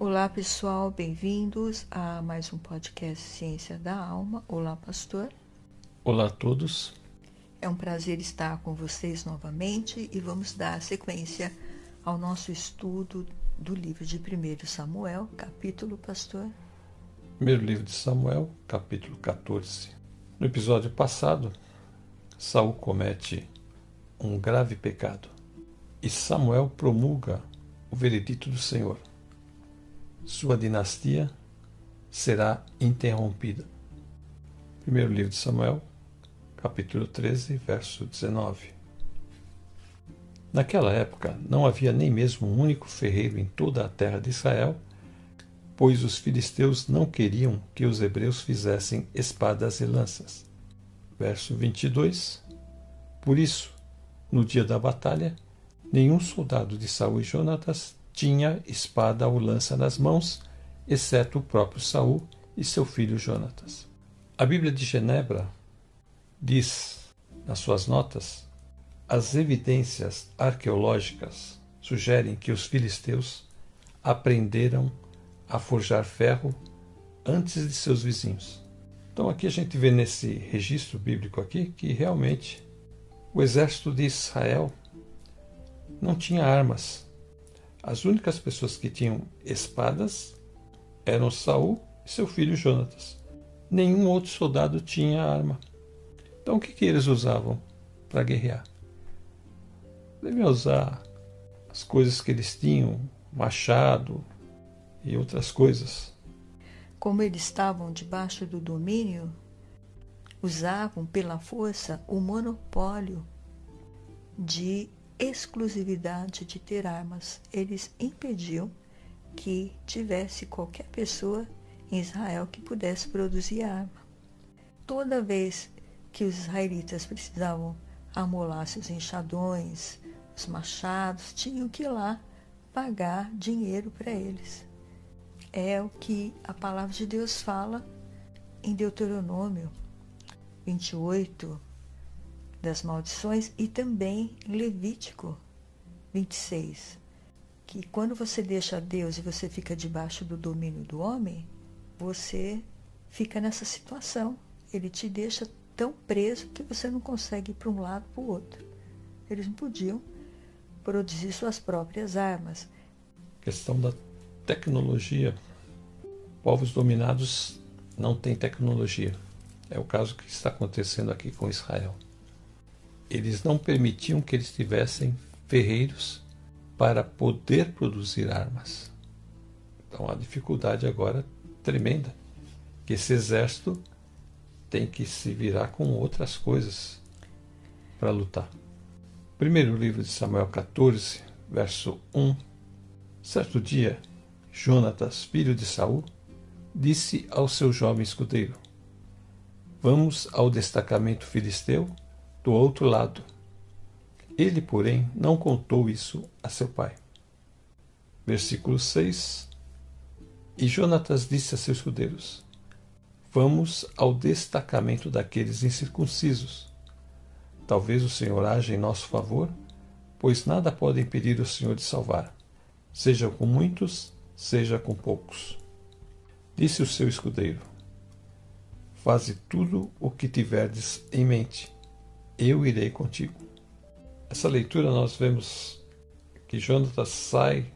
Olá pessoal, bem-vindos a mais um podcast Ciência da Alma. Olá, pastor. Olá a todos. É um prazer estar com vocês novamente e vamos dar sequência ao nosso estudo do livro de 1 Samuel, capítulo, pastor. Primeiro livro de Samuel, capítulo 14. No episódio passado, Saul comete um grave pecado e Samuel promulga o veredito do Senhor. Sua dinastia será interrompida. Primeiro livro de Samuel, capítulo 13, verso 19. Naquela época não havia nem mesmo um único ferreiro em toda a terra de Israel, pois os filisteus não queriam que os hebreus fizessem espadas e lanças. Verso 22. Por isso, no dia da batalha, nenhum soldado de Saul e Jonatas tinha espada ou lança nas mãos, exceto o próprio Saul e seu filho Jonatas. A Bíblia de Genebra diz, nas suas notas, as evidências arqueológicas sugerem que os filisteus aprenderam a forjar ferro antes de seus vizinhos. Então aqui a gente vê nesse registro bíblico aqui que realmente o exército de Israel não tinha armas. As únicas pessoas que tinham espadas eram Saul e seu filho Jonatas. Nenhum outro soldado tinha arma. Então o que, que eles usavam para guerrear? Deviam usar as coisas que eles tinham, machado e outras coisas. Como eles estavam debaixo do domínio, usavam pela força o monopólio de exclusividade de ter armas. Eles impediam que tivesse qualquer pessoa em Israel que pudesse produzir arma. Toda vez que os israelitas precisavam amolar seus enxadões, os machados, tinham que ir lá pagar dinheiro para eles. É o que a palavra de Deus fala em Deuteronômio 28, das maldições, e também Levítico 26, que quando você deixa Deus e você fica debaixo do domínio do homem, você fica nessa situação. Ele te deixa tão preso que você não consegue ir para um lado para o outro. Eles não podiam produzir suas próprias armas. Questão da tecnologia. Povos dominados não têm tecnologia. É o caso que está acontecendo aqui com Israel. Eles não permitiam que eles tivessem ferreiros para poder produzir armas. Então a dificuldade agora tremenda, que esse exército tem que se virar com outras coisas para lutar. Primeiro livro de Samuel 14, verso 1. Certo dia, Jonatas, filho de Saul, disse ao seu jovem escudeiro: Vamos ao destacamento filisteu do outro lado. Ele, porém, não contou isso a seu pai. Versículo 6. E Jonatas disse a seus escudeiros: Vamos ao destacamento daqueles incircuncisos. Talvez o Senhor haja em nosso favor, pois nada pode impedir o Senhor de salvar, seja com muitos, seja com poucos. Disse o seu escudeiro: Faze tudo o que tiverdes em mente, eu irei contigo. Essa leitura nós vemos que Jonatas sai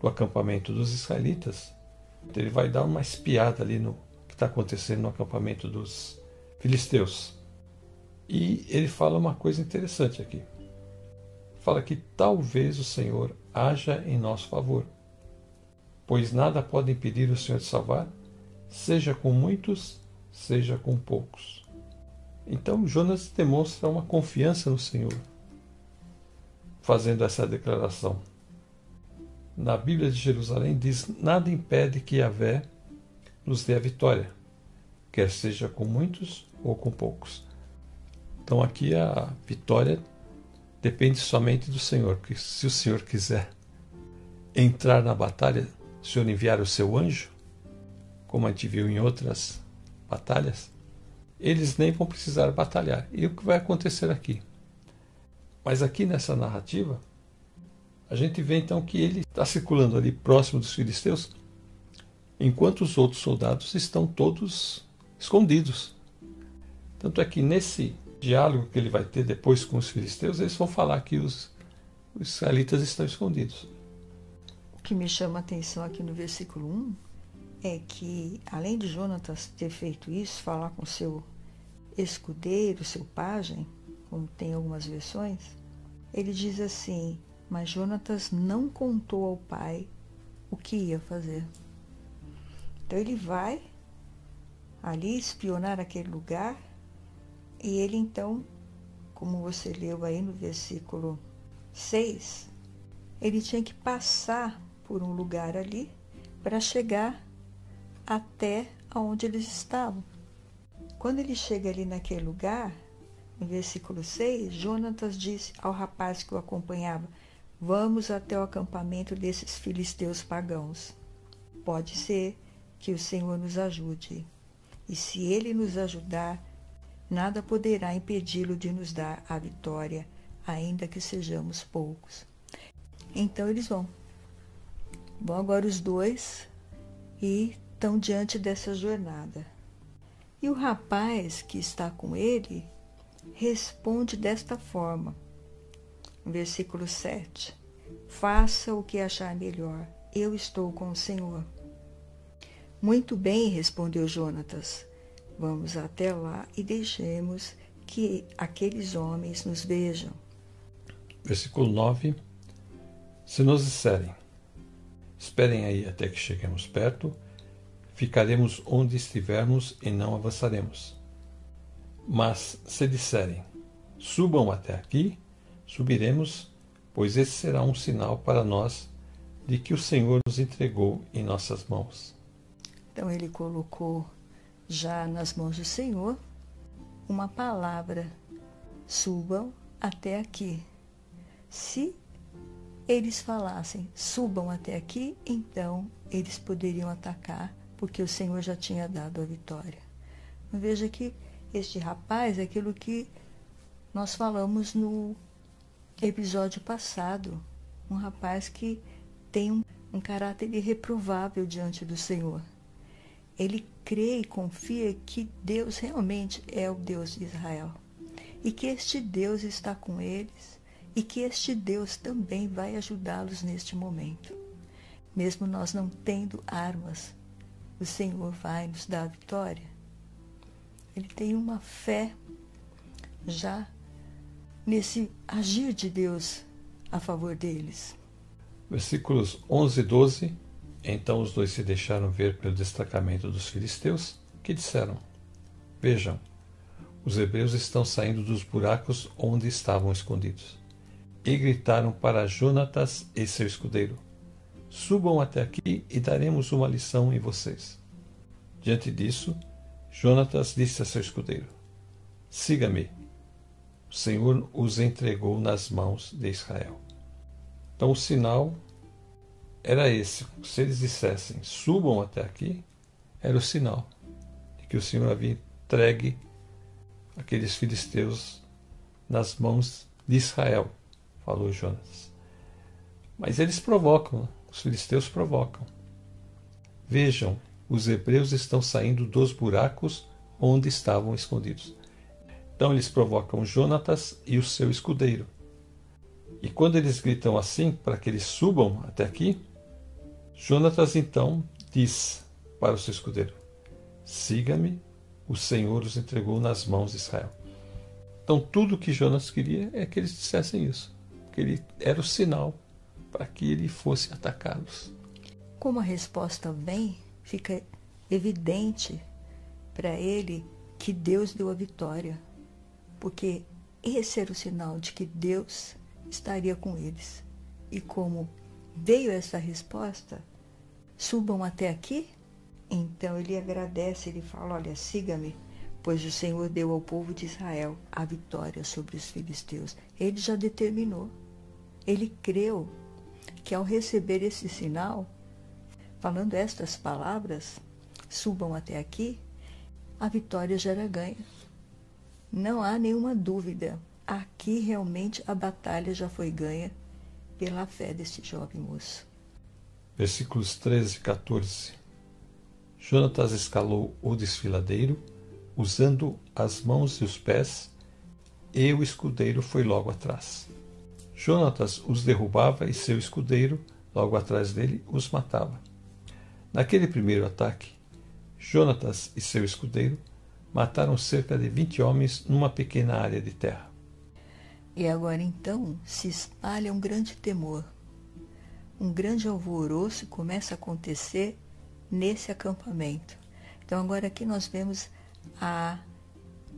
do acampamento dos israelitas, ele vai dar uma espiada ali no está acontecendo no acampamento dos filisteus. E ele fala uma coisa interessante aqui. Fala que talvez o Senhor haja em nosso favor, pois nada pode impedir o Senhor de salvar, seja com muitos, seja com poucos. Então Jonas demonstra uma confiança no Senhor, fazendo essa declaração. Na Bíblia de Jerusalém diz: nada impede que Yahvé nos dê a vitória, quer seja com muitos ou com poucos. Então aqui a vitória depende somente do Senhor, porque se o Senhor quiser entrar na batalha, o Senhor enviar o seu anjo, como a gente viu em outras batalhas, eles nem vão precisar batalhar. E o que vai acontecer aqui? Mas aqui nessa narrativa, A gente vê então que ele está circulando ali próximo dos filisteus, enquanto os outros soldados estão todos escondidos. Tanto é que nesse diálogo que ele vai ter depois com os filisteus, eles vão falar que os, israelitas estão escondidos. O que me chama a atenção aqui no versículo 1 é que, além de Jonatas ter feito isso, falar com seu escudeiro, seu pajem, como tem algumas versões, ele diz assim: Mas Jonatas não contou ao pai o que ia fazer. Então ele vai ali espionar aquele lugar e ele então, como você leu aí no versículo 6, ele tinha que passar por um lugar ali para chegar até onde eles estavam. Quando ele chega ali naquele lugar, no versículo 6, Jonatas disse ao rapaz que o acompanhava: Vamos até o acampamento desses filisteus pagãos. Pode ser que o Senhor nos ajude. E se ele nos ajudar, nada poderá impedi-lo de nos dar a vitória, ainda que sejamos poucos. Então eles vão. Vão agora os dois e estão diante dessa jornada. E o rapaz que está com ele responde desta forma, versículo 7: Faça o que achar melhor, eu estou com o Senhor. Muito bem, respondeu Jonatas. Vamos até lá e deixemos que aqueles homens nos vejam. Versículo 9: Se nos disserem, esperem aí até que cheguemos perto, ficaremos onde estivermos e não avançaremos. Mas se disserem, subam até aqui, subiremos, pois esse será um sinal para nós de que o Senhor nos entregou em nossas mãos. Então ele colocou já nas mãos do Senhor uma palavra: subam até aqui. Se eles falassem subam até aqui, então eles poderiam atacar, porque o Senhor já tinha dado a vitória. Veja que este rapaz é aquilo que nós falamos no episódio passado. Um rapaz que tem um, um caráter irreprovável diante do Senhor ele crê e confia que Deus realmente é o Deus de Israel e que este Deus está com eles e que este Deus também vai ajudá-los neste momento. Mesmo nós não tendo armas, o Senhor vai nos dar a vitória. Ele tem uma fé já nesse agir de Deus a favor deles. Versículos 11 e 12 então os dois se deixaram ver pelo destacamento dos filisteus, que disseram: Vejam, os hebreus estão saindo dos buracos onde estavam escondidos. E gritaram para Jonatas e seu escudeiro: Subam até aqui e daremos uma lição em vocês. Diante disso, Jonatas disse a seu escudeiro: Siga-me. O Senhor os entregou nas mãos de Israel. Então o sinal era esse. Se eles dissessem subam até aqui, era o sinal de que o Senhor havia entregue aqueles filisteus nas mãos de Israel, falou Jonas. Mas eles provocam, né? Os filisteus provocam. Vejam, os hebreus estão saindo dos buracos onde estavam escondidos. Então eles provocam Jonatas e o seu escudeiro. E quando eles gritam assim, para que eles subam até aqui, Jonatas então diz para o seu escudeiro: Siga-me, o Senhor os entregou nas mãos de Israel. Então, tudo que Jonas queria é que eles dissessem isso, que ele era o sinal para que ele fosse atacá-los. Como a resposta vem, fica evidente para ele que Deus deu a vitória, porque esse era o sinal de que Deus estaria com eles. E como veio essa resposta, subam até aqui? Então ele agradece, ele fala: Olha, siga-me, pois o Senhor deu ao povo de Israel a vitória sobre os filisteus. Ele já determinou, ele creu que ao receber esse sinal, falando estas palavras, subam até aqui, a vitória já era ganha. Não há nenhuma dúvida, aqui realmente a batalha já foi ganha pela fé deste jovem moço. Versículos 13 e 14. Jonatas escalou o desfiladeiro, usando as mãos e os pés, e o escudeiro foi logo atrás. Jonatas os derrubava e seu escudeiro, logo atrás dele, os matava. Naquele primeiro ataque, Jonatas e seu escudeiro mataram cerca de vinte homens numa pequena área de terra. E agora então se espalha um grande temor. Um grande alvoroço começa a acontecer nesse acampamento. Então agora aqui nós vemos a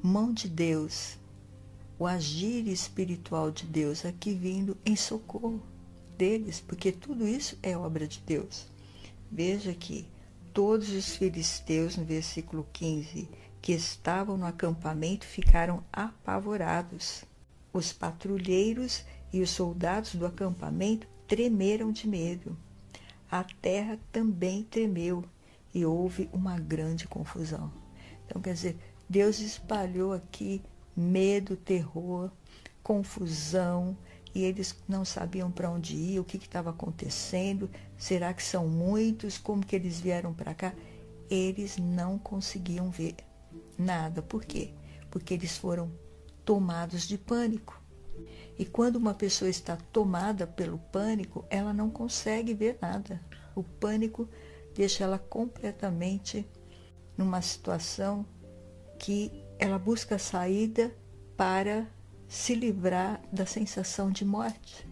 mão de Deus o agir espiritual de Deus aqui vindo em socorro deles, porque tudo isso é obra de Deus. Veja que todos os filisteus, no versículo 15, que estavam no acampamento ficaram apavorados. Os patrulheiros e os soldados do acampamento tremeram de medo. A terra também tremeu e houve uma grande confusão. Então, quer dizer, Deus espalhou aqui medo, terror, confusão, e eles não sabiam para onde ir, o que estava acontecendo, será que são muitos, como que eles vieram para cá? Eles não conseguiam ver nada. Por quê? Porque eles foram tomados de pânico. E quando uma pessoa está tomada pelo pânico, ela não consegue ver nada. O pânico deixa ela completamente numa situação que ela busca saída para se livrar da sensação de morte.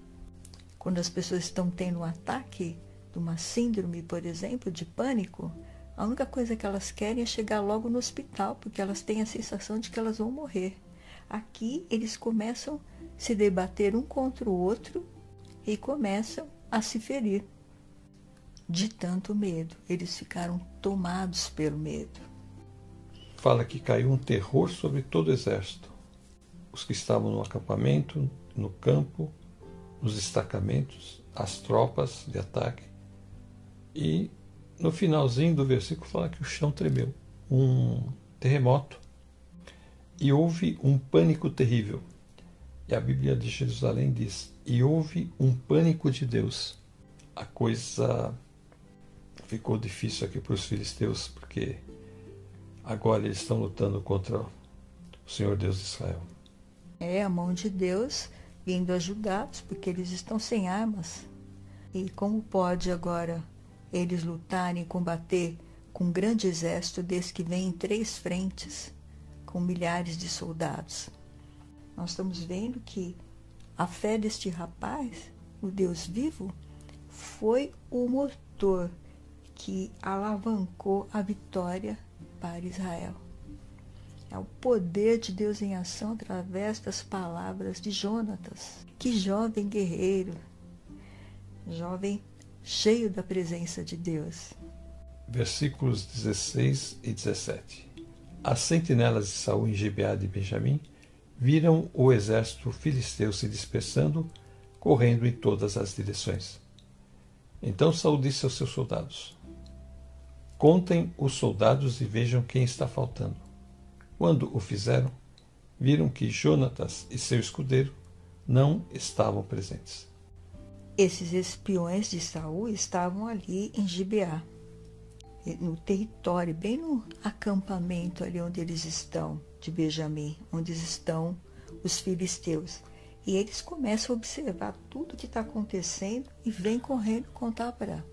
Quando as pessoas estão tendo um ataque de uma síndrome, por exemplo, de pânico, a única coisa que elas querem é chegar logo no hospital, porque elas têm a sensação de que elas vão morrer. Aqui eles começam a se debater um contra o outro e começam a se ferir. De tanto medo, eles ficaram tomados pelo medo fala que caiu um terror sobre todo o exército. Os que estavam no acampamento, no campo, nos destacamentos, as tropas de ataque. E no finalzinho do versículo fala que o chão tremeu, um terremoto. E houve um pânico terrível. E a Bíblia de Jerusalém diz: e houve um pânico de Deus. A coisa ficou difícil aqui para os filisteus, porque Agora eles estão lutando contra o Senhor Deus de Israel. É a mão de Deus vindo ajudá-los, porque eles estão sem armas. E como pode agora eles lutarem e combater com um grande exército desse que vem em três frentes, com milhares de soldados? Nós estamos vendo que a fé deste rapaz, o Deus vivo, foi o motor que alavancou a vitória para Israel. É o poder de Deus em ação através das palavras de Jonatas. Que jovem guerreiro, jovem cheio da presença de Deus. Versículos 16 e 17. As sentinelas de Saul em Gibeá de Benjamim viram o exército filisteu se dispersando, correndo em todas as direções. Então Saul disse aos seus soldados: Contem os soldados e vejam quem está faltando. Quando o fizeram, viram que Jonatas e seu escudeiro não estavam presentes. Esses espiões de Saul estavam ali em Gibeá, no território, bem no acampamento ali onde eles estão, de Benjamim, onde estão os filisteus. E eles começam a observar tudo o que está acontecendo e vêm correndo contar para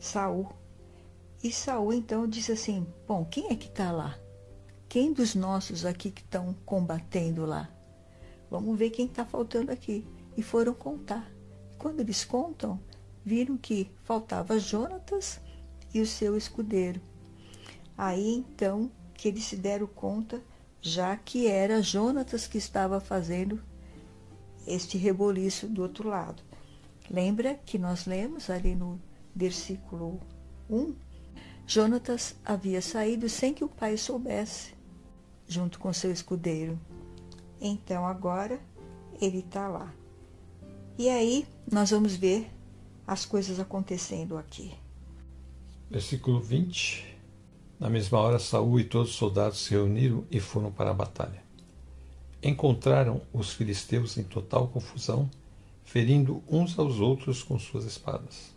Saul. E Saul então disse assim: Bom, quem é que está lá? Quem dos nossos aqui que estão combatendo lá? Vamos ver quem está faltando aqui. E foram contar. Quando eles contam, viram que faltava Jonatas e o seu escudeiro. Aí então que eles se deram conta, já que era Jonatas que estava fazendo este reboliço do outro lado. Lembra que nós lemos ali no versículo 1 Jonatas havia saído sem que o pai soubesse, junto com seu escudeiro. Então agora ele está lá. E aí nós vamos ver as coisas acontecendo aqui. Versículo 20. Na mesma hora, Saul e todos os soldados se reuniram e foram para a batalha. Encontraram os filisteus em total confusão, ferindo uns aos outros com suas espadas.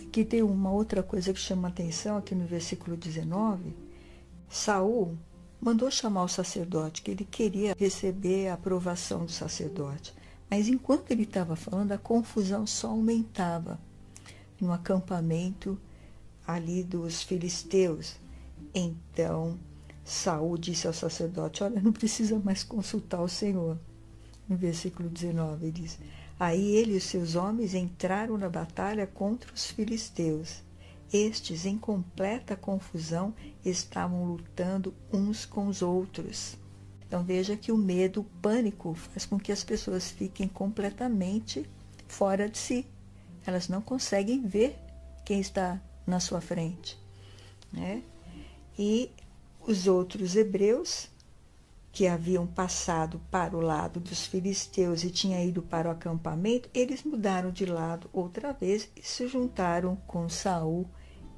Aqui tem uma outra coisa que chama atenção, aqui no versículo 19. Saul mandou chamar o sacerdote, que ele queria receber a aprovação do sacerdote. Mas enquanto ele estava falando, a confusão só aumentava no acampamento ali dos filisteus. Então Saul disse ao sacerdote: Olha, não precisa mais consultar o Senhor. No versículo 19 ele diz: Aí ele e seus homens entraram na batalha contra os filisteus. Estes, em completa confusão, estavam lutando uns com os outros. Então veja que o medo, o pânico, faz com que as pessoas fiquem completamente fora de si. Elas não conseguem ver quem está na sua frente. Né? E os outros hebreus que haviam passado para o lado dos filisteus e tinham ido para o acampamento, eles mudaram de lado outra vez e se juntaram com Saul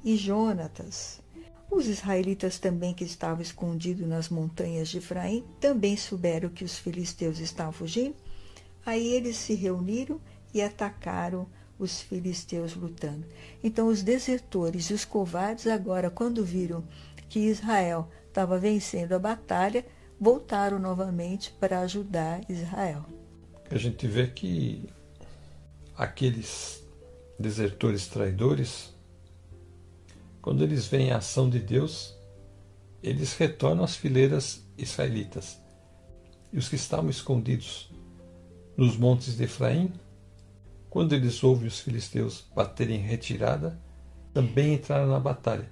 e Jonatas. Os israelitas também que estavam escondidos nas montanhas de Efraim também souberam que os filisteus estavam fugindo. Aí eles se reuniram e atacaram os filisteus lutando. Então os desertores e os covardes agora quando viram que Israel estava vencendo a batalha, voltaram novamente para ajudar Israel. A gente vê que aqueles desertores traidores, quando eles veem a ação de Deus, eles retornam às fileiras israelitas. E os que estavam escondidos nos montes de Efraim, quando eles ouvem os filisteus baterem em retirada, também entraram na batalha.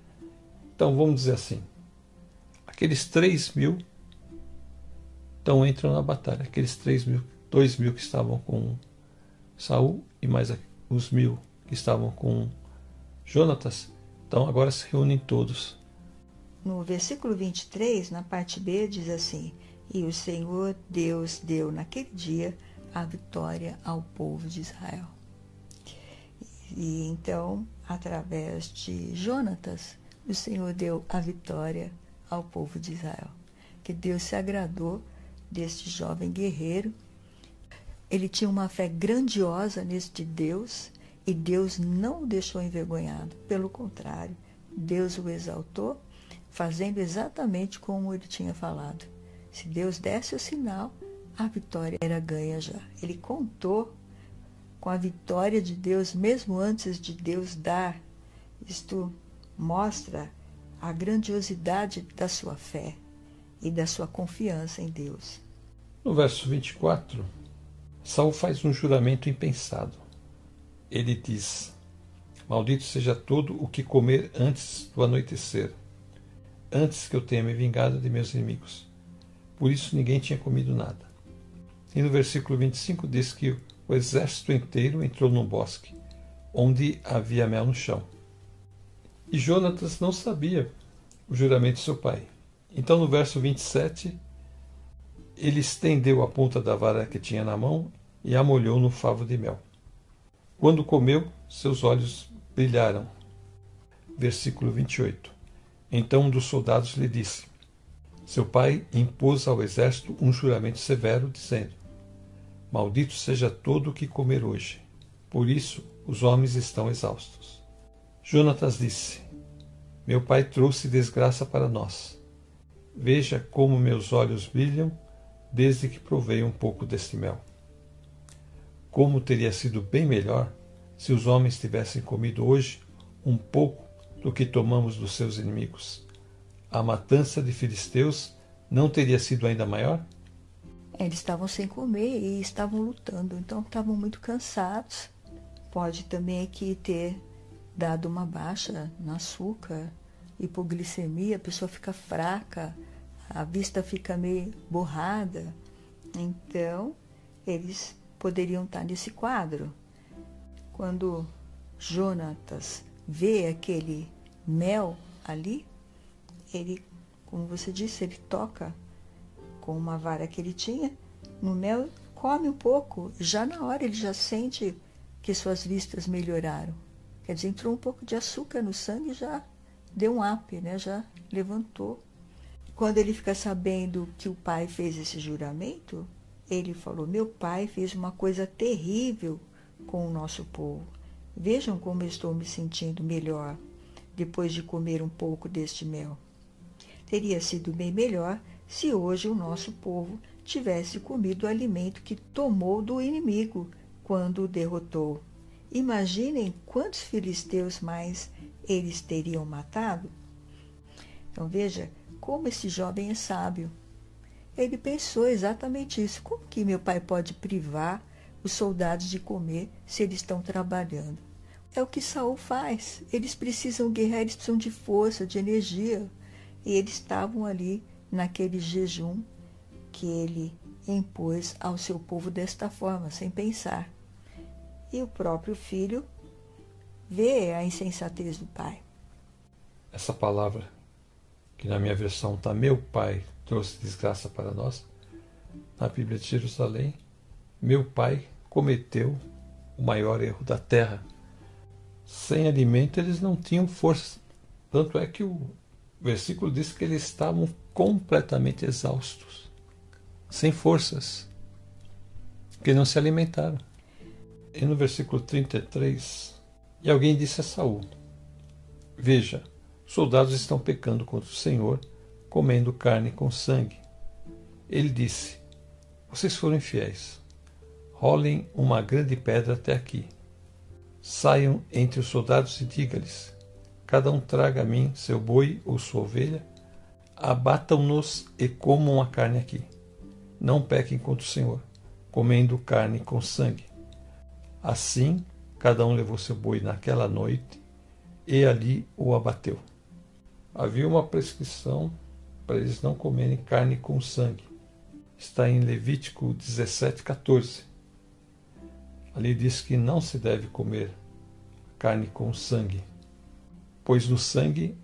Então vamos dizer assim: aqueles três mil então entram na batalha. Aqueles três mil, dois mil que estavam com Saul e mais os mil que estavam com Jonatas, então agora se reúnem todos. No versículo 23, na parte B, diz assim: E o Senhor Deus deu naquele dia a vitória ao povo de Israel. E então, através de Jonatas, o Senhor deu a vitória ao povo de Israel. Que Deus se agradou deste jovem guerreiro. Ele tinha uma fé grandiosa neste Deus e Deus não o deixou envergonhado. Pelo contrário, Deus o exaltou, fazendo exatamente como ele tinha falado. Se Deus desse o sinal, a vitória era ganha já. Ele contou com a vitória de Deus mesmo antes de Deus dar. Isto mostra a grandiosidade da sua fé e da sua confiança em Deus. No verso 24, Saul faz um juramento impensado. Ele diz: Maldito seja todo o que comer antes do anoitecer, antes que eu tenha me vingado de meus inimigos. Por isso ninguém tinha comido nada. E no versículo 25 diz que o exército inteiro entrou num bosque, onde havia mel no chão. E Jonatas não sabia o juramento de seu pai. Então, no verso 27, ele estendeu a ponta da vara que tinha na mão e a molhou no favo de mel. Quando comeu, seus olhos brilharam. Versículo 28. Então um dos soldados lhe disse: Seu pai impôs ao exército um juramento severo, dizendo: Maldito seja todo o que comer hoje. Por isso os homens estão exaustos. Jonatas disse: Meu pai trouxe desgraça para nós Veja como meus olhos brilham desde que provei um pouco deste mel. Como teria sido bem melhor se os homens tivessem comido hoje um pouco do que tomamos dos seus inimigos. A matança de filisteus não teria sido ainda maior? Eles estavam sem comer e estavam lutando, então estavam muito cansados. Pode também aqui ter dado uma baixa no açúcar, hipoglicemia, a pessoa fica fraca, a vista fica meio borrada. Então, eles poderiam estar nesse quadro. Quando Jonatas vê aquele mel ali, ele, como você disse, ele toca com uma vara que ele tinha no mel, come um pouco. Já na hora ele já sente que suas vistas melhoraram. Quer dizer, entrou um pouco de açúcar no sangue já deu um up, né? já levantou. Quando ele fica sabendo que o pai fez esse juramento, ele falou: Meu pai fez uma coisa terrível com o nosso povo. Vejam como estou me sentindo melhor depois de comer um pouco deste mel. Teria sido bem melhor se hoje o nosso povo tivesse comido o alimento que tomou do inimigo quando o derrotou. Imaginem quantos filisteus mais eles teriam matado. Então veja como esse jovem é sábio. Ele pensou exatamente isso. Como que meu pai pode privar os soldados de comer se eles estão trabalhando? É o que Saul faz. Eles precisam guerrear, eles precisam de força, de energia. E eles estavam ali naquele jejum que ele impôs ao seu povo desta forma, sem pensar. E o próprio filho vê a insensatez do pai. Essa palavra, que na minha versão está meu pai trouxe desgraça para nós, na Bíblia de Jerusalém, meu pai cometeu o maior erro da terra sem alimento eles não tinham força. Tanto é que o versículo diz que eles estavam completamente exaustos, sem forças, porque não se alimentaram. E no versículo 33, e alguém disse a Saul: Veja, soldados estão pecando contra o Senhor, comendo carne com sangue. Ele disse: Vocês foram infiéis. Rolem uma grande pedra até aqui Saiam entre os soldados e diga-lhes: Cada um traga a mim seu boi ou sua ovelha, abatam-nos e comam a carne aqui. Não pequem contra o Senhor, comendo carne com sangue. Assim, cada um levou seu boi naquela noite e ali o abateu. Havia uma prescrição para eles não comerem carne com sangue. Está em Levítico 17, 14. Ali diz que não se deve comer carne com sangue, pois no sangue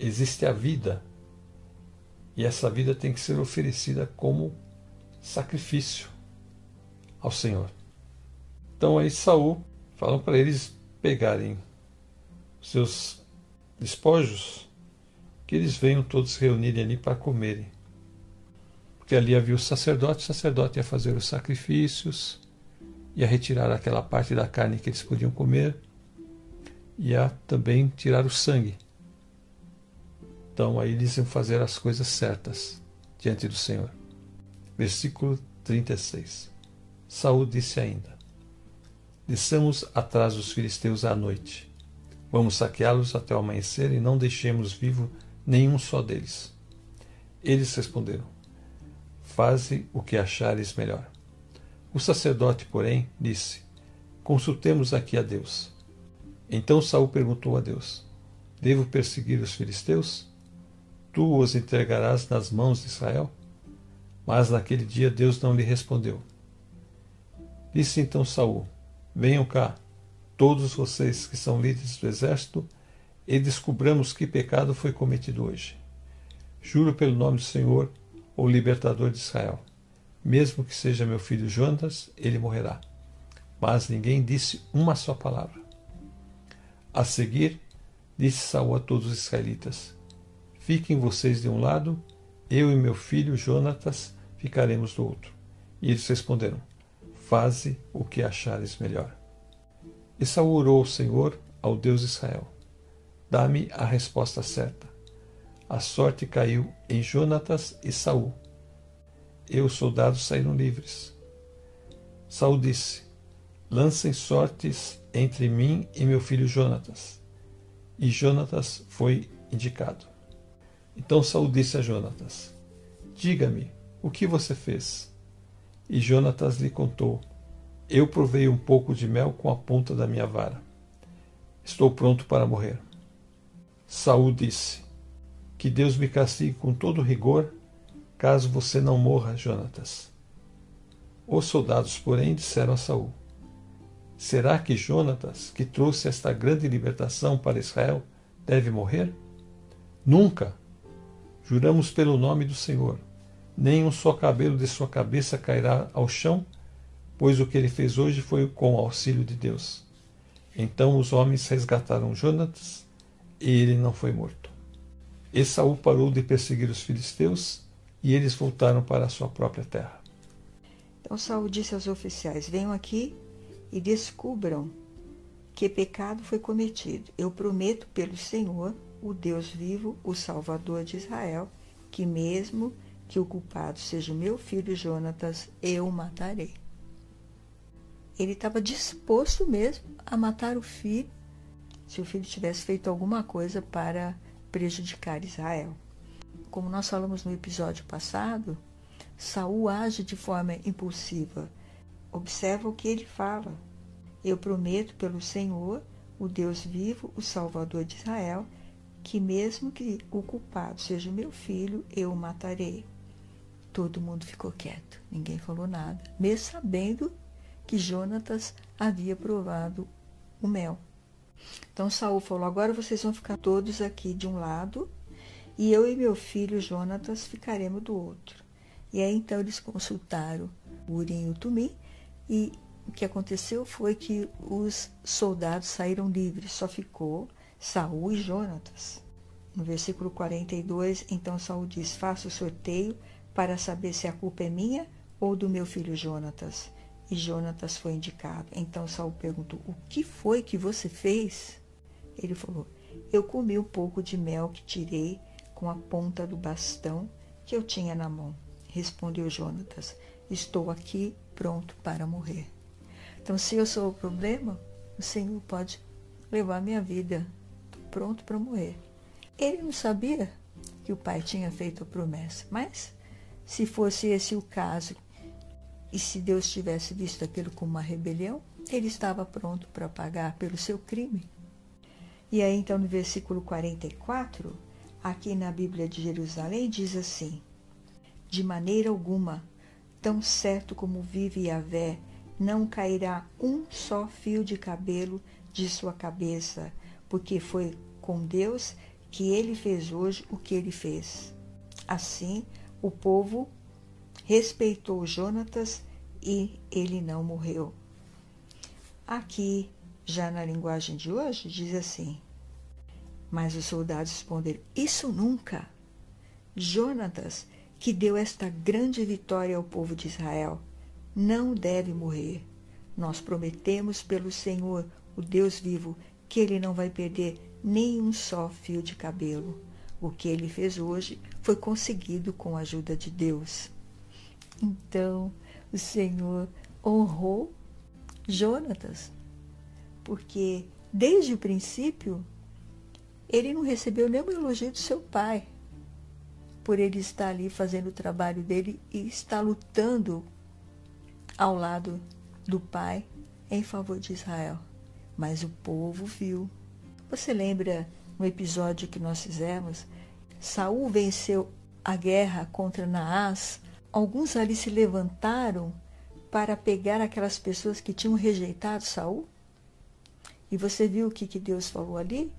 existe a vida, e essa vida tem que ser oferecida como sacrifício ao Senhor. Então aí Saul fala para eles pegarem seus despojos, que eles venham todos reunirem ali para comerem. Porque ali havia o sacerdote, o sacerdote ia fazer os sacrifícios, ia retirar aquela parte da carne que eles podiam comer, ia também tirar o sangue. Então aí eles iam fazer as coisas certas diante do Senhor. Versículo 36. Saúl disse ainda: Desçamos atrás dos filisteus à noite. Vamos saqueá-los até o amanhecer e não deixemos vivo nenhum só deles. Eles responderam: Faze o que achares melhor. O sacerdote, porém, disse: Consultemos aqui a Deus. Então Saul perguntou a Deus: Devo perseguir os filisteus? Tu os entregarás nas mãos de Israel? Mas naquele dia Deus não lhe respondeu. Disse então Saul: Venham cá, todos vocês que são líderes do exército, e descubramos que pecado foi cometido hoje. Juro pelo nome do Senhor, o libertador de Israel mesmo que seja meu filho Jonas, ele morrerá. Mas ninguém disse uma só palavra. A seguir, disse Saul a todos os israelitas: Fiquem vocês de um lado, eu e meu filho Jonatas ficaremos do outro. E eles responderam: Faze o que achares melhor. E Saul orou ao Senhor, ao Deus de Israel: Dá-me a resposta certa. A sorte caiu em Jonatas e Saul e os soldados saíram livres. Saul disse: Lancem sortes entre mim e meu filho Jonatas. E Jonatas foi indicado. Então Saul disse a Jonatas: Diga-me, o que você fez? E Jonatas lhe contou: Eu provei um pouco de mel com a ponta da minha vara. Estou pronto para morrer. Saul disse: Que Deus me castigue com todo rigor caso você não morra, Jonatas. Os soldados, porém, disseram a Saul: Será que Jonatas, que trouxe esta grande libertação para Israel, deve morrer? Nunca. Juramos pelo nome do Senhor. Nem um só cabelo de sua cabeça cairá ao chão, pois o que ele fez hoje foi com o auxílio de Deus. Então os homens resgataram Jonatas ele não foi morto. E Saul parou de perseguir os filisteus e eles voltaram para a sua própria terra. Então Saul disse aos oficiais: Venham aqui e descubram que pecado foi cometido. Eu prometo pelo Senhor, o Deus vivo, o Salvador de Israel, que mesmo que o culpado seja o meu filho Jonatas, eu o matarei. Ele estava disposto mesmo a matar o filho se o filho tivesse feito alguma coisa para prejudicar Israel. Como nós falamos no episódio passado, Saul age de forma impulsiva. Observa o que ele fala. Eu prometo pelo Senhor, o Deus vivo, o Salvador de Israel, que mesmo que o culpado seja meu filho, eu o matarei. Todo mundo ficou quieto, ninguém falou nada, mesmo sabendo que Jonatas havia provado o mel. Então Saul falou: agora vocês vão ficar todos aqui de um lado e eu e meu filho Jonatas ficaremos do outro. E aí então eles consultaram o Urim e o Tumim e o que aconteceu foi que os soldados saíram livres, só ficou Saul e Jonatas. No versículo 42, então Saul diz: Faça o sorteio para saber se a culpa é minha ou do meu filho Jonatas. E Jonatas foi indicado. Então Saul perguntou: O que foi que você fez? Ele falou: Eu comi um pouco de mel que tirei com a ponta do bastão que eu tinha na mão. Respondeu Jonatas: Estou aqui pronto para morrer. Então, se eu sou o problema, o Senhor pode levar minha vida. Estou pronto para morrer. Ele não sabia que o pai tinha feito a promessa, mas se fosse esse o caso, e se Deus tivesse visto aquilo como uma rebelião, ele estava pronto para pagar pelo seu crime. E aí, então, no versículo 44, aqui na Bíblia de Jerusalém, diz assim: De maneira alguma, tão certo como vive Yahvé, não cairá um só fio de cabelo de sua cabeça, porque foi com Deus que ele fez hoje o que ele fez. Assim, o povo respeitou Jonatas e ele não morreu. Aqui, já na linguagem de hoje, diz assim: Mas os soldados responderam: Isso nunca! Jonatas, que deu esta grande vitória ao povo de Israel, não deve morrer. Nós prometemos pelo Senhor, o Deus vivo, que ele não vai perder nem um só fio de cabelo. O que ele fez hoje foi conseguido com a ajuda de Deus. Então, o Senhor honrou Jonatas, porque desde o princípio ele não recebeu nenhum elogio do seu pai, por ele estar ali fazendo o trabalho dele e estar lutando ao lado do pai em favor de Israel. Mas o povo viu. Você lembra no episódio que nós fizemos? Saul venceu a guerra contra Naás alguns ali se levantaram para pegar aquelas pessoas que tinham rejeitado Saul. E você viu o que, que Deus falou ali?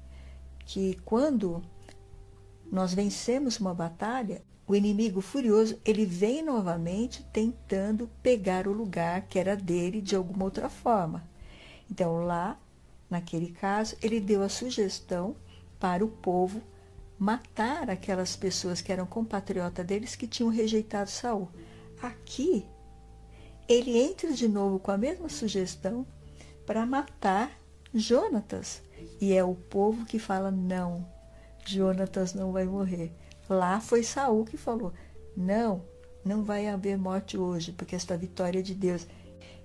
Que quando nós vencemos uma batalha, o inimigo furioso, ele vem novamente tentando pegar o lugar que era dele de alguma outra forma. Então lá, naquele caso, ele deu a sugestão para o povo matar aquelas pessoas que eram compatriotas deles que tinham rejeitado Saul. Aqui, ele entra de novo com a mesma sugestão para matar Jonatas. E é o povo que fala: não, Jonatas não vai morrer. Lá foi Saul que falou: não, não vai haver morte hoje, porque esta vitória é de Deus.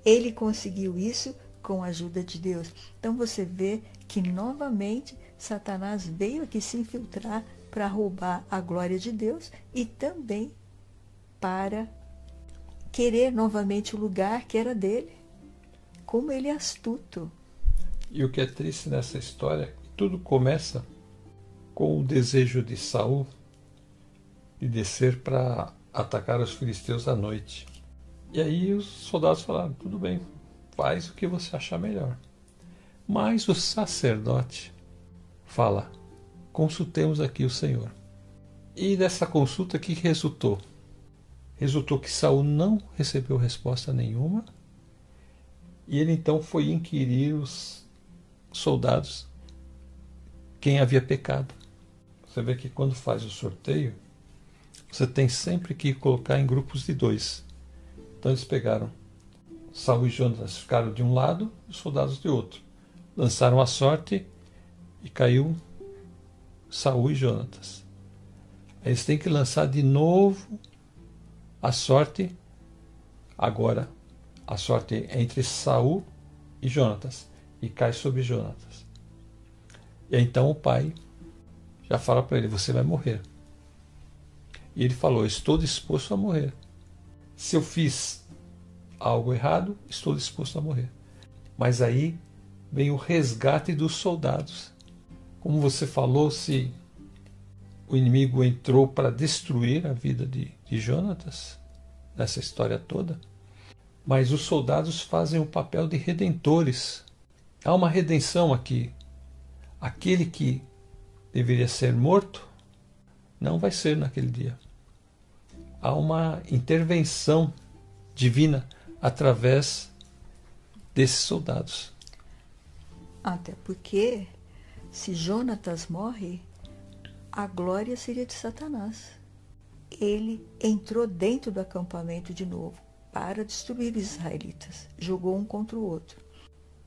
Ele conseguiu isso com a ajuda de Deus. Então você vê que novamente Satanás veio aqui se infiltrar para roubar a glória de Deus e também para querer novamente o lugar que era dele. Como ele é astuto. E o que é triste nessa história, é tudo começa com o desejo de Saul de descer para atacar os filisteus à noite. E aí os soldados falaram: tudo bem, faz o que você achar melhor. Mas o sacerdote fala: consultemos aqui o Senhor. E dessa consulta, o que resultou? Resultou que Saul não recebeu resposta nenhuma, e ele então foi inquirir os soldados quem havia pecado. Você vê que quando faz o sorteio, você tem sempre que colocar em grupos de dois. Então eles pegaram Saul e Jonatas ficaram de um lado, os soldados de outro. Lançaram a sorte e caiu Saul e Jonatas. Eles têm que lançar de novo a sorte. Agora, a sorte é entre Saul e Jonatas e cai sobre Jonatas. E então o pai já fala para ele: Você vai morrer. E ele falou: Estou disposto a morrer. Se eu fiz algo errado, estou disposto a morrer. Mas aí vem o resgate dos soldados. Como você falou, se o inimigo entrou para destruir a vida de, de Jonatas, nessa história toda, mas os soldados fazem o papel de redentores. Há uma redenção aqui. Aquele que deveria ser morto não vai ser naquele dia. Há uma intervenção divina através desses soldados. Até porque, se Jonatas morre, a glória seria de Satanás. Ele entrou dentro do acampamento de novo para destruir os israelitas, jogou um contra o outro.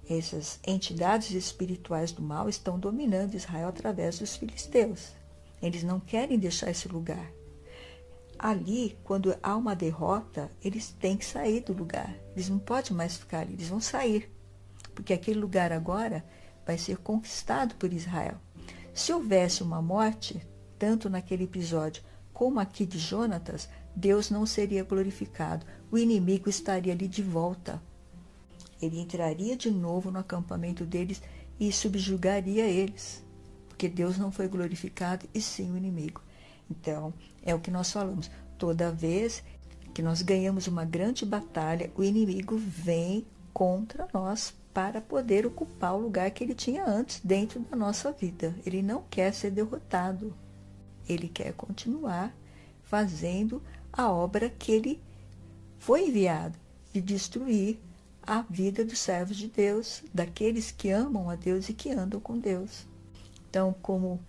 Essas entidades espirituais do mal estão dominando Israel através dos filisteus. Eles não querem deixar esse lugar. Ali, quando há uma derrota, eles têm que sair do lugar. Eles não podem mais ficar ali, eles vão sair. Porque aquele lugar agora vai ser conquistado por Israel. Se houvesse uma morte, tanto naquele episódio como aqui de Jonatas, Deus não seria glorificado. O inimigo estaria ali de volta. Ele entraria de novo no acampamento deles e subjugaria eles. Porque Deus não foi glorificado e sim o inimigo. Então, é o que nós falamos. Toda vez que nós ganhamos uma grande batalha, o inimigo vem contra nós para poder ocupar o lugar que ele tinha antes dentro da nossa vida. Ele não quer ser derrotado. Ele quer continuar fazendo a obra que ele foi enviado de destruir a vida dos servos de Deus, daqueles que amam a Deus e que andam com Deus. Então, como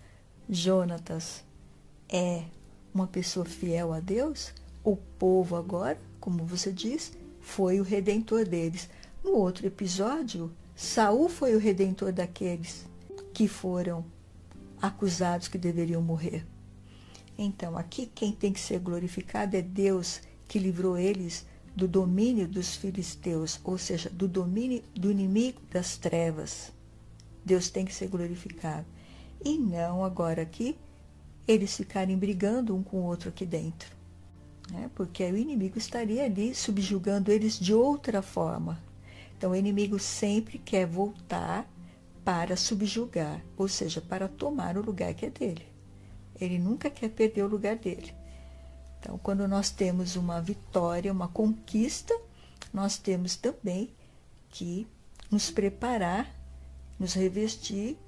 Jonatas é uma pessoa fiel a Deus, o povo agora, como você diz, foi o redentor deles. No outro episódio, Saul foi o redentor daqueles que foram acusados que deveriam morrer. Então, aqui quem tem que ser glorificado é Deus que livrou eles do domínio dos filisteus, ou seja, do domínio do inimigo das trevas. Deus tem que ser glorificado. E não agora aqui eles ficarem brigando um com o outro aqui dentro. Né? Porque o inimigo estaria ali subjugando eles de outra forma. Então, o inimigo sempre quer voltar para subjugar, ou seja, para tomar o lugar que é dele. Ele nunca quer perder o lugar dele. Então, quando nós temos uma vitória, uma conquista, nós temos também que nos preparar, nos revestir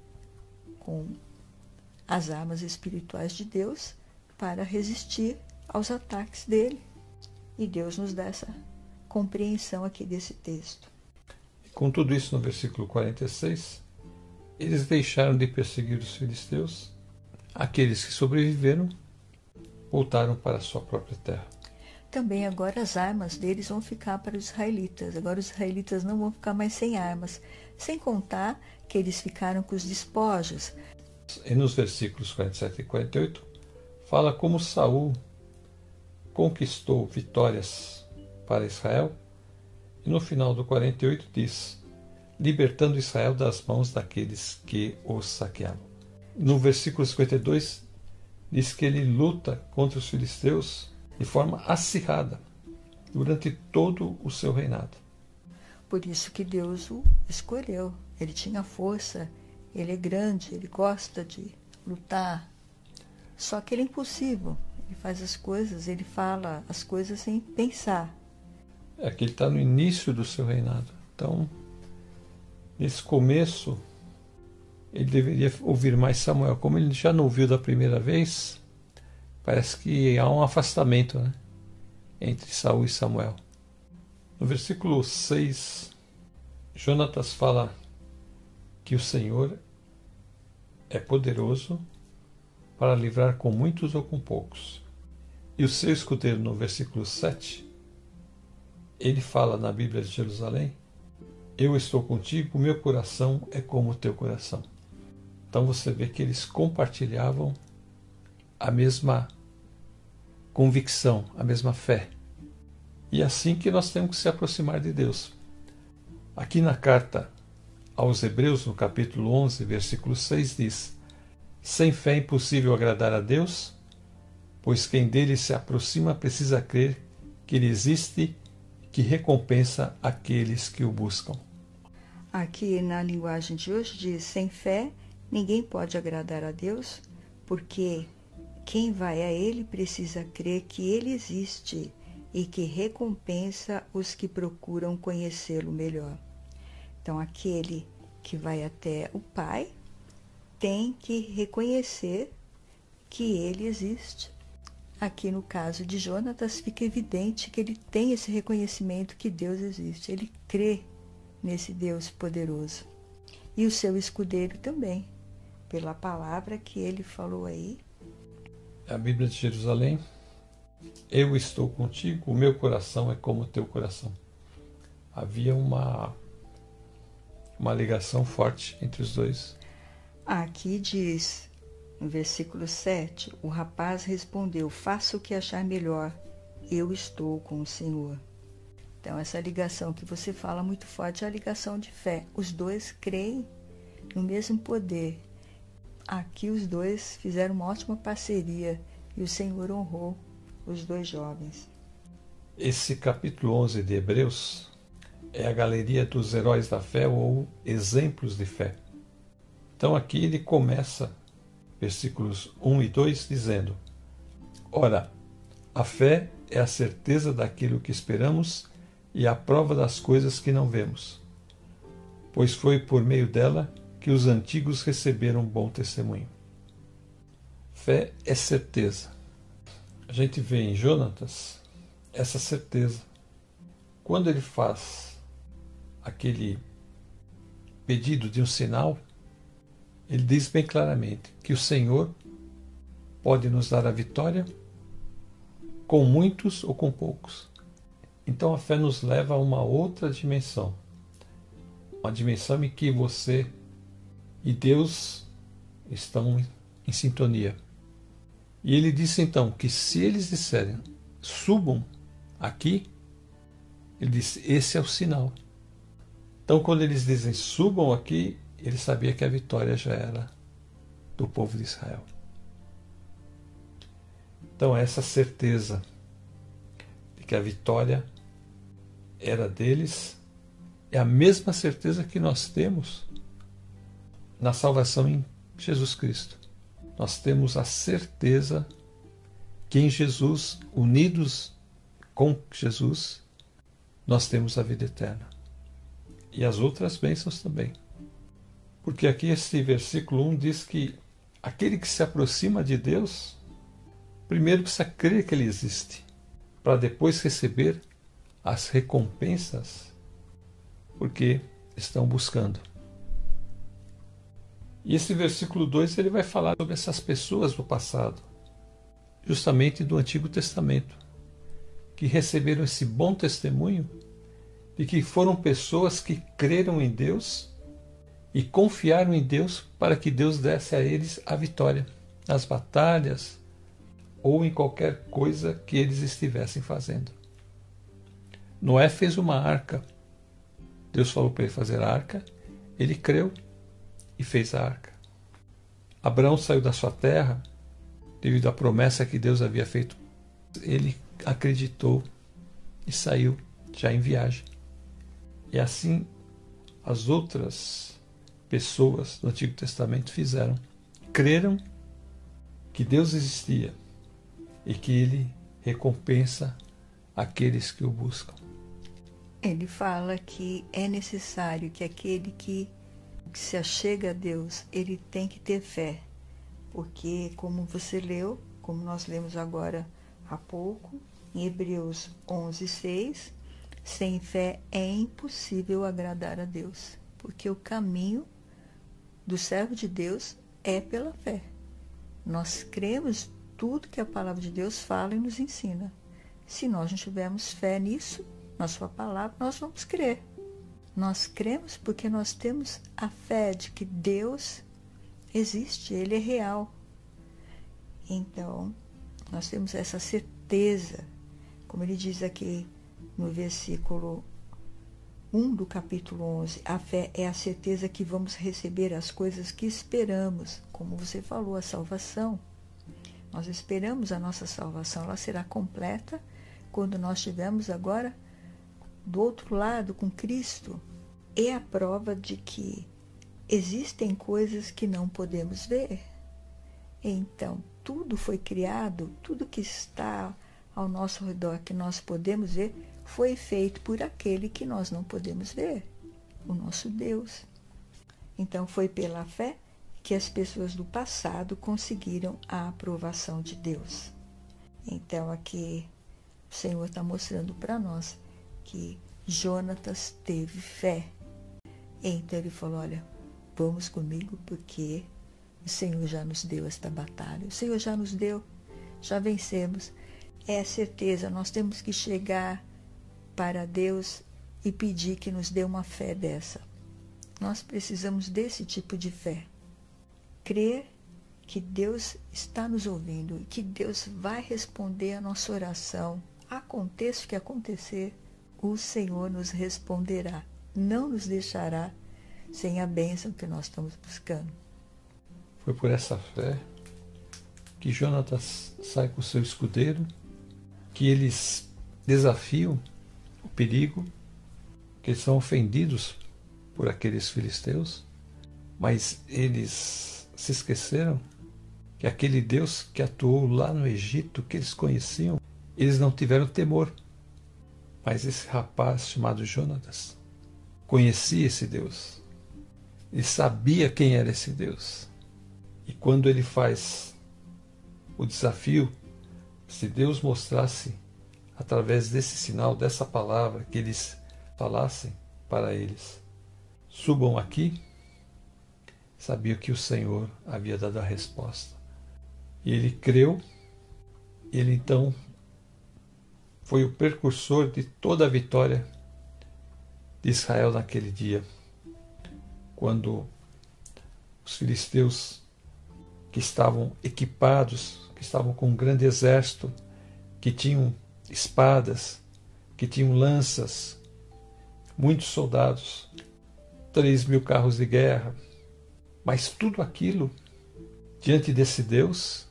com as armas espirituais de Deus para resistir aos ataques dele. E Deus nos dá essa compreensão aqui desse texto. Com tudo isso, no versículo 46, eles deixaram de perseguir os filisteus. Aqueles que sobreviveram voltaram para a sua própria terra. Também agora as armas deles vão ficar para os israelitas. Agora os israelitas não vão ficar mais sem armas. Sem contar que eles ficaram com os despojos. E nos versículos 47 e 48, fala como Saul conquistou vitórias para Israel e no final do 48 diz: libertando Israel das mãos daqueles que os saqueavam. No versículo 52 diz que ele luta contra os filisteus de forma acirrada durante todo o seu reinado. Por isso que Deus o escolheu. Ele tinha força, ele é grande, ele gosta de lutar. Só que ele é impossível. Ele faz as coisas, ele fala as coisas sem pensar é que ele está no início do seu reinado. Então, nesse começo, ele deveria ouvir mais Samuel. Como ele já não ouviu da primeira vez, parece que há um afastamento né, entre Saul e Samuel. No versículo 6, Jonatas fala que o Senhor é poderoso para livrar com muitos ou com poucos. E o seu escudeiro, no versículo 7, ele fala na Bíblia de Jerusalém: Eu estou contigo, meu coração é como o teu coração. Então você vê que eles compartilhavam a mesma convicção, a mesma fé. E é assim que nós temos que se aproximar de Deus. Aqui na carta aos Hebreus, no capítulo 11, versículo 6, diz: Sem fé é impossível agradar a Deus, pois quem dele se aproxima precisa crer que ele existe, que recompensa aqueles que o buscam. Aqui na linguagem de hoje diz: sem fé ninguém pode agradar a Deus, porque quem vai a Ele precisa crer que Ele existe e que recompensa os que procuram conhecê-lo melhor. Então, aquele que vai até o Pai tem que reconhecer que Ele existe. Aqui no caso de Jonatas, fica evidente que ele tem esse reconhecimento que Deus existe. Ele crê nesse Deus poderoso. E o seu escudeiro também, pela palavra que ele falou aí. A Bíblia de Jerusalém. Eu estou contigo, o meu coração é como o teu coração. Havia uma uma ligação forte entre os dois. Aqui diz no versículo 7, o rapaz respondeu: Faça o que achar melhor, eu estou com o Senhor. Então, essa ligação que você fala muito forte é a ligação de fé. Os dois creem no mesmo poder. Aqui, os dois fizeram uma ótima parceria e o Senhor honrou os dois jovens. Esse capítulo 11 de Hebreus é a galeria dos heróis da fé ou exemplos de fé. Então, aqui ele começa versículos 1 e 2, dizendo: Ora, a fé é a certeza daquilo que esperamos e a prova das coisas que não vemos, pois foi por meio dela que os antigos receberam bom testemunho. Fé é certeza. A gente vê em Jonatas essa certeza. Quando ele faz aquele pedido de um sinal, ele diz bem claramente que o Senhor pode nos dar a vitória com muitos ou com poucos. Então a fé nos leva a uma outra dimensão. Uma dimensão em que você e Deus estão em sintonia. E ele disse então que se eles disserem subam aqui, ele disse esse é o sinal. Então quando eles dizem subam aqui, ele sabia que a vitória já era do povo de Israel. Então, essa certeza de que a vitória era deles é a mesma certeza que nós temos na salvação em Jesus Cristo. Nós temos a certeza que em Jesus, unidos com Jesus, nós temos a vida eterna. E as outras bênçãos também. Porque aqui esse versículo 1 diz que aquele que se aproxima de Deus, primeiro precisa crer que ele existe, para depois receber as recompensas, porque estão buscando. E esse versículo 2 ele vai falar sobre essas pessoas do passado, justamente do Antigo Testamento, que receberam esse bom testemunho de que foram pessoas que creram em Deus e confiaram em Deus para que Deus desse a eles a vitória nas batalhas ou em qualquer coisa que eles estivessem fazendo. Noé fez uma arca. Deus falou para ele fazer a arca, ele creu e fez a arca. Abraão saiu da sua terra devido à promessa que Deus havia feito. Ele acreditou e saiu já em viagem. E assim as outras pessoas do Antigo Testamento fizeram. Creram que Deus existia e que Ele recompensa aqueles que o buscam. Ele fala que é necessário que aquele que, se achega a Deus, ele tem que ter fé. Porque, como você leu, como nós lemos agora há pouco, em Hebreus 11, 6, sem fé é impossível agradar a Deus, porque o caminho do servo de Deus é pela fé. Nós cremos tudo que a palavra de Deus fala e nos ensina. Se nós não tivermos fé nisso, na Sua palavra, nós vamos crer. Nós cremos porque nós temos a fé de que Deus existe, Ele é real. Então, nós temos essa certeza, como ele diz aqui no versículo 1 do capítulo 11, a fé é a certeza que vamos receber as coisas que esperamos, como você falou, a salvação. Nós esperamos a nossa salvação, ela será completa quando nós estivermos agora do outro lado com Cristo. É a prova de que existem coisas que não podemos ver. Então, tudo foi criado, tudo que está ao nosso redor que nós podemos ver, foi feito por aquele que nós não podemos ver, o nosso Deus. Então, foi pela fé que as pessoas do passado conseguiram a aprovação de Deus. Então, aqui o Senhor está mostrando para nós que Jonatas teve fé. Então ele falou: Olha, vamos comigo, porque o Senhor já nos deu esta batalha. O Senhor já nos deu, já vencemos. É certeza, nós temos que chegar para Deus e pedir que nos dê uma fé dessa. Nós precisamos desse tipo de fé crer que Deus está nos ouvindo e que Deus vai responder a nossa oração. Aconteça o que acontecer, o Senhor nos responderá. Não nos deixará sem a bênção que nós estamos buscando. Foi por essa fé que Jonatas sai com seu escudeiro, que eles desafiam o perigo, que eles são ofendidos por aqueles filisteus, mas eles se esqueceram que aquele Deus que atuou lá no Egito, que eles conheciam, eles não tiveram temor. Mas esse rapaz chamado Jonatas conhecia esse Deus. Ele sabia quem era esse Deus. E quando ele faz o desafio, se Deus mostrasse através desse sinal, dessa palavra, que eles falassem para eles: subam aqui. Sabia que o Senhor havia dado a resposta. E ele creu, ele então foi o precursor de toda a vitória de Israel naquele dia, quando os filisteus que estavam equipados, que estavam com um grande exército, que tinham espadas, que tinham lanças, muitos soldados, três mil carros de guerra, mas tudo aquilo, diante desse Deus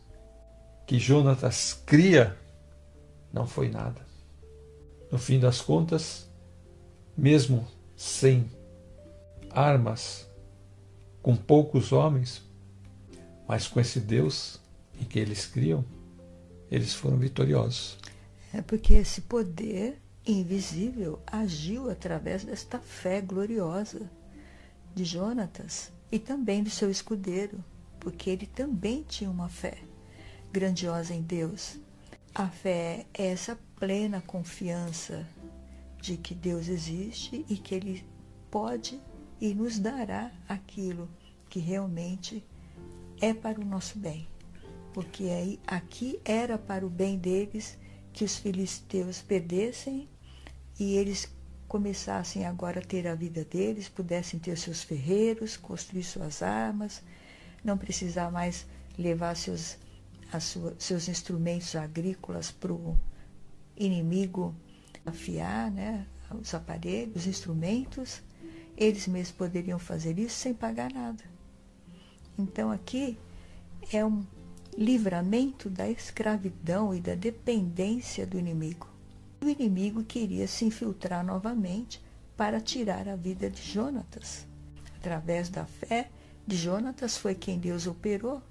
que Jonatas cria, não foi nada. No fim das contas, mesmo sem armas, com poucos homens, mas com esse Deus em que eles criam, eles foram vitoriosos. É porque esse poder invisível agiu através desta fé gloriosa de Jonatas e também do seu escudeiro, porque ele também tinha uma fé grandiosa em Deus. A fé é essa plena confiança de que Deus existe e que Ele pode e nos dará aquilo que realmente é para o nosso bem. Porque aí, aqui era para o bem deles que os filisteus perdessem e eles começassem agora a ter a vida deles, pudessem ter seus ferreiros, construir suas armas, não precisar mais levar seus, sua, seus instrumentos agrícolas para o inimigo afiar, né, os aparelhos, os instrumentos, eles mesmos poderiam fazer isso sem pagar nada. Então aqui é um livramento da escravidão e da dependência do inimigo o inimigo queria se infiltrar novamente para tirar a vida de Jonatas. Através da fé de Jonatas foi quem Deus operou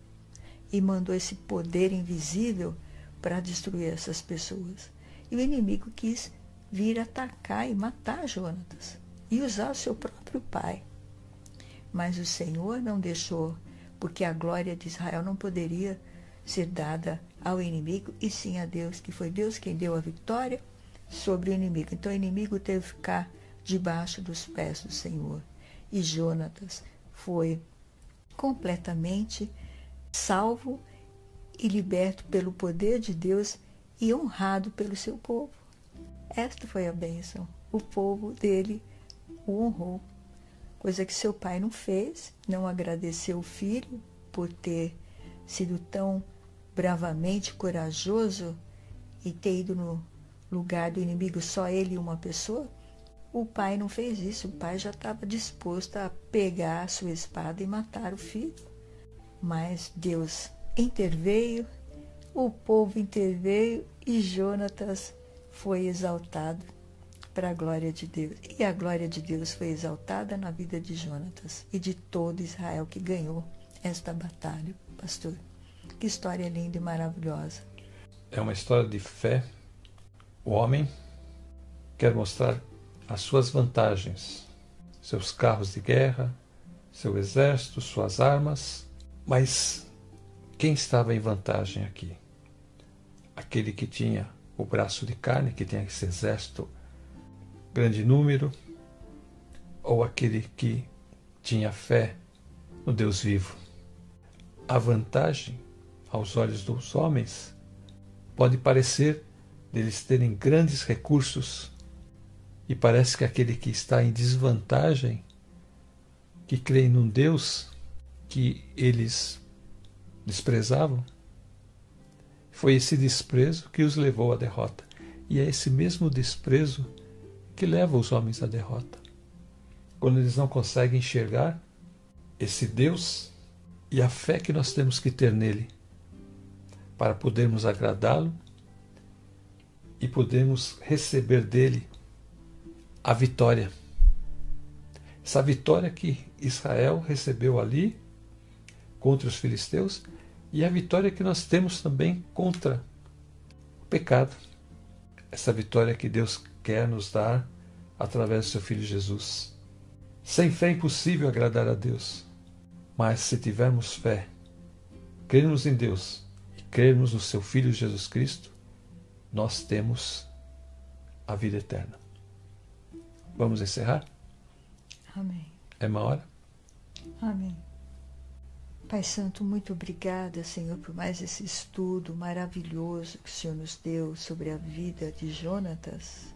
e mandou esse poder invisível para destruir essas pessoas. E o inimigo quis vir atacar e matar Jonatas e usar o seu próprio pai. Mas o Senhor não deixou, porque a glória de Israel não poderia ser dada ao inimigo, e sim a Deus, que foi Deus quem deu a vitória sobre o inimigo. Então o inimigo teve que ficar debaixo dos pés do Senhor. E Jonatas foi completamente salvo e liberto pelo poder de Deus e honrado pelo seu povo. Esta foi a bênção. O povo dele o honrou, coisa que seu pai não fez, não agradeceu o filho por ter sido tão bravamente corajoso e ter ido no lugar do inimigo só ele e uma pessoa. O pai não fez isso, o pai já estava disposto a pegar a sua espada e matar o filho. Mas Deus interveio, o povo interveio e Jonatas foi exaltado para a glória de Deus. E a glória de Deus foi exaltada na vida de Jonatas e de todo Israel que ganhou esta batalha, pastor. Que história linda e maravilhosa. É uma história de fé. O homem quer mostrar as suas vantagens, seus carros de guerra, seu exército, suas armas, mas quem estava em vantagem aqui? Aquele que tinha o braço de carne, que tinha esse exército grande número, ou aquele que tinha fé no Deus vivo? A vantagem, aos olhos dos homens, pode parecer deles terem grandes recursos e parece que aquele que está em desvantagem, que crê num Deus que eles desprezavam, foi esse desprezo que os levou à derrota. E é esse mesmo desprezo que leva os homens à derrota. Quando eles não conseguem enxergar esse Deus e a fé que nós temos que ter nele para podermos agradá-lo e podermos receber dele a vitória. Essa vitória que Israel recebeu ali contra os filisteus e a vitória que nós temos também contra o pecado. Essa vitória que Deus quer nos dar através do seu Filho Jesus. Sem fé é impossível agradar a Deus, mas se tivermos fé, crermos em Deus crermos no seu Filho Jesus Cristo, nós temos a vida eterna. Vamos encerrar? Amém. É uma hora? Amém. Pai Santo, muito obrigada, Senhor, por mais esse estudo maravilhoso que o Senhor nos deu sobre a vida de Jonatas,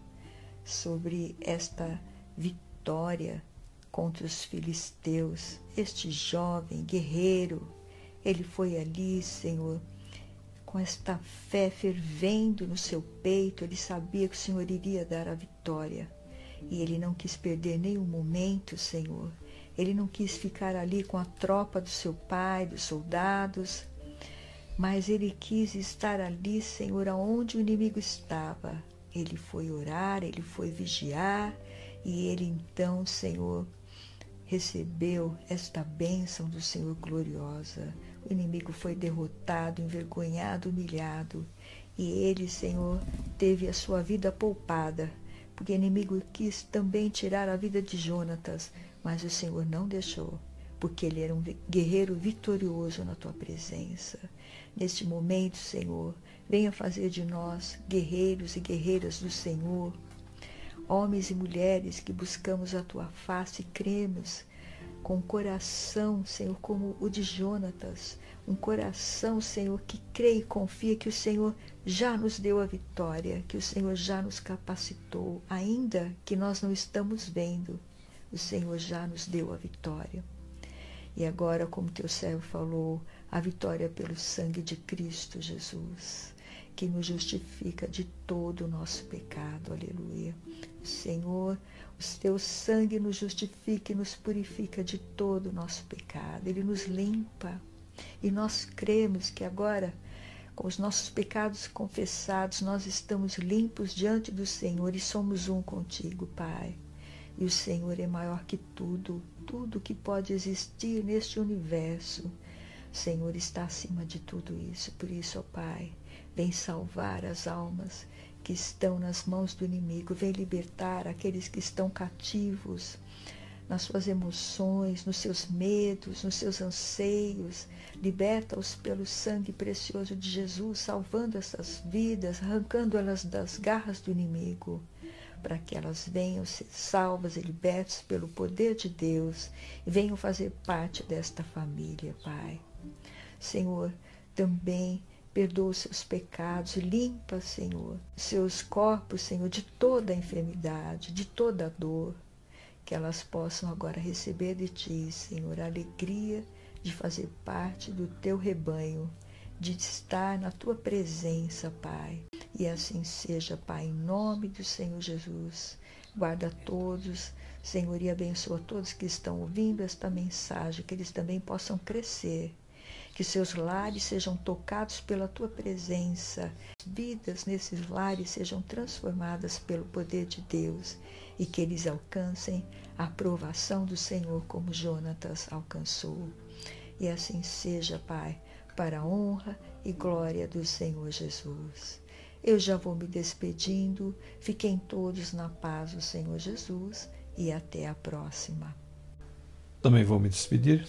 sobre esta vitória contra os filisteus. Este jovem guerreiro, ele foi ali, Senhor, com esta fé fervendo no seu peito, ele sabia que o Senhor iria dar a vitória. E ele não quis perder nenhum momento, Senhor. Ele não quis ficar ali com a tropa do seu pai, dos soldados, mas ele quis estar ali, Senhor, aonde o inimigo estava. Ele foi orar, ele foi vigiar, e ele então, Senhor, recebeu esta bênção do Senhor gloriosa. O inimigo foi derrotado, envergonhado, humilhado, e ele, Senhor, teve a sua vida poupada porque o inimigo quis também tirar a vida de Jonatas, mas o Senhor não deixou, porque ele era um guerreiro vitorioso na tua presença. Neste momento, Senhor, venha fazer de nós guerreiros e guerreiras do Senhor, homens e mulheres que buscamos a tua face e cremos com coração, Senhor, como o de Jonatas, um coração, Senhor, que crê e confia que o Senhor já nos deu a vitória, que o Senhor já nos capacitou, ainda que nós não estamos vendo, o Senhor já nos deu a vitória. E agora, como teu servo falou, a vitória pelo sangue de Cristo Jesus, que nos justifica de todo o nosso pecado. Aleluia. Senhor, o teu sangue nos justifica e nos purifica de todo o nosso pecado. Ele nos limpa. E nós cremos que agora, com os nossos pecados confessados, nós estamos limpos diante do Senhor e somos um contigo, Pai. E o Senhor é maior que tudo, tudo que pode existir neste universo. O Senhor está acima de tudo isso. Por isso, ó Pai, vem salvar as almas que estão nas mãos do inimigo, vem libertar aqueles que estão cativos nas suas emoções, nos seus medos, nos seus anseios. Liberta-os pelo sangue precioso de Jesus, salvando essas vidas, arrancando-elas das garras do inimigo, para que elas venham ser salvas e libertas pelo poder de Deus e venham fazer parte desta família, Pai. Senhor, também perdoa os seus pecados, limpa, Senhor, seus corpos, Senhor, de toda a enfermidade, de toda a dor, que elas possam agora receber de Ti, Senhor, a alegria de fazer parte do Teu rebanho, de estar na Tua presença, Pai. E assim seja, Pai, em nome do Senhor Jesus. Guarda todos, Senhor, e abençoa todos que estão ouvindo esta mensagem, que eles também possam crescer que seus lares sejam tocados pela tua presença, vidas nesses lares sejam transformadas pelo poder de Deus e que eles alcancem a aprovação do Senhor como Jonatas alcançou. E assim seja, Pai, para a honra e glória do Senhor Jesus. Eu já vou me despedindo, fiquem todos na paz do Senhor Jesus e até a próxima. Também vou me despedir.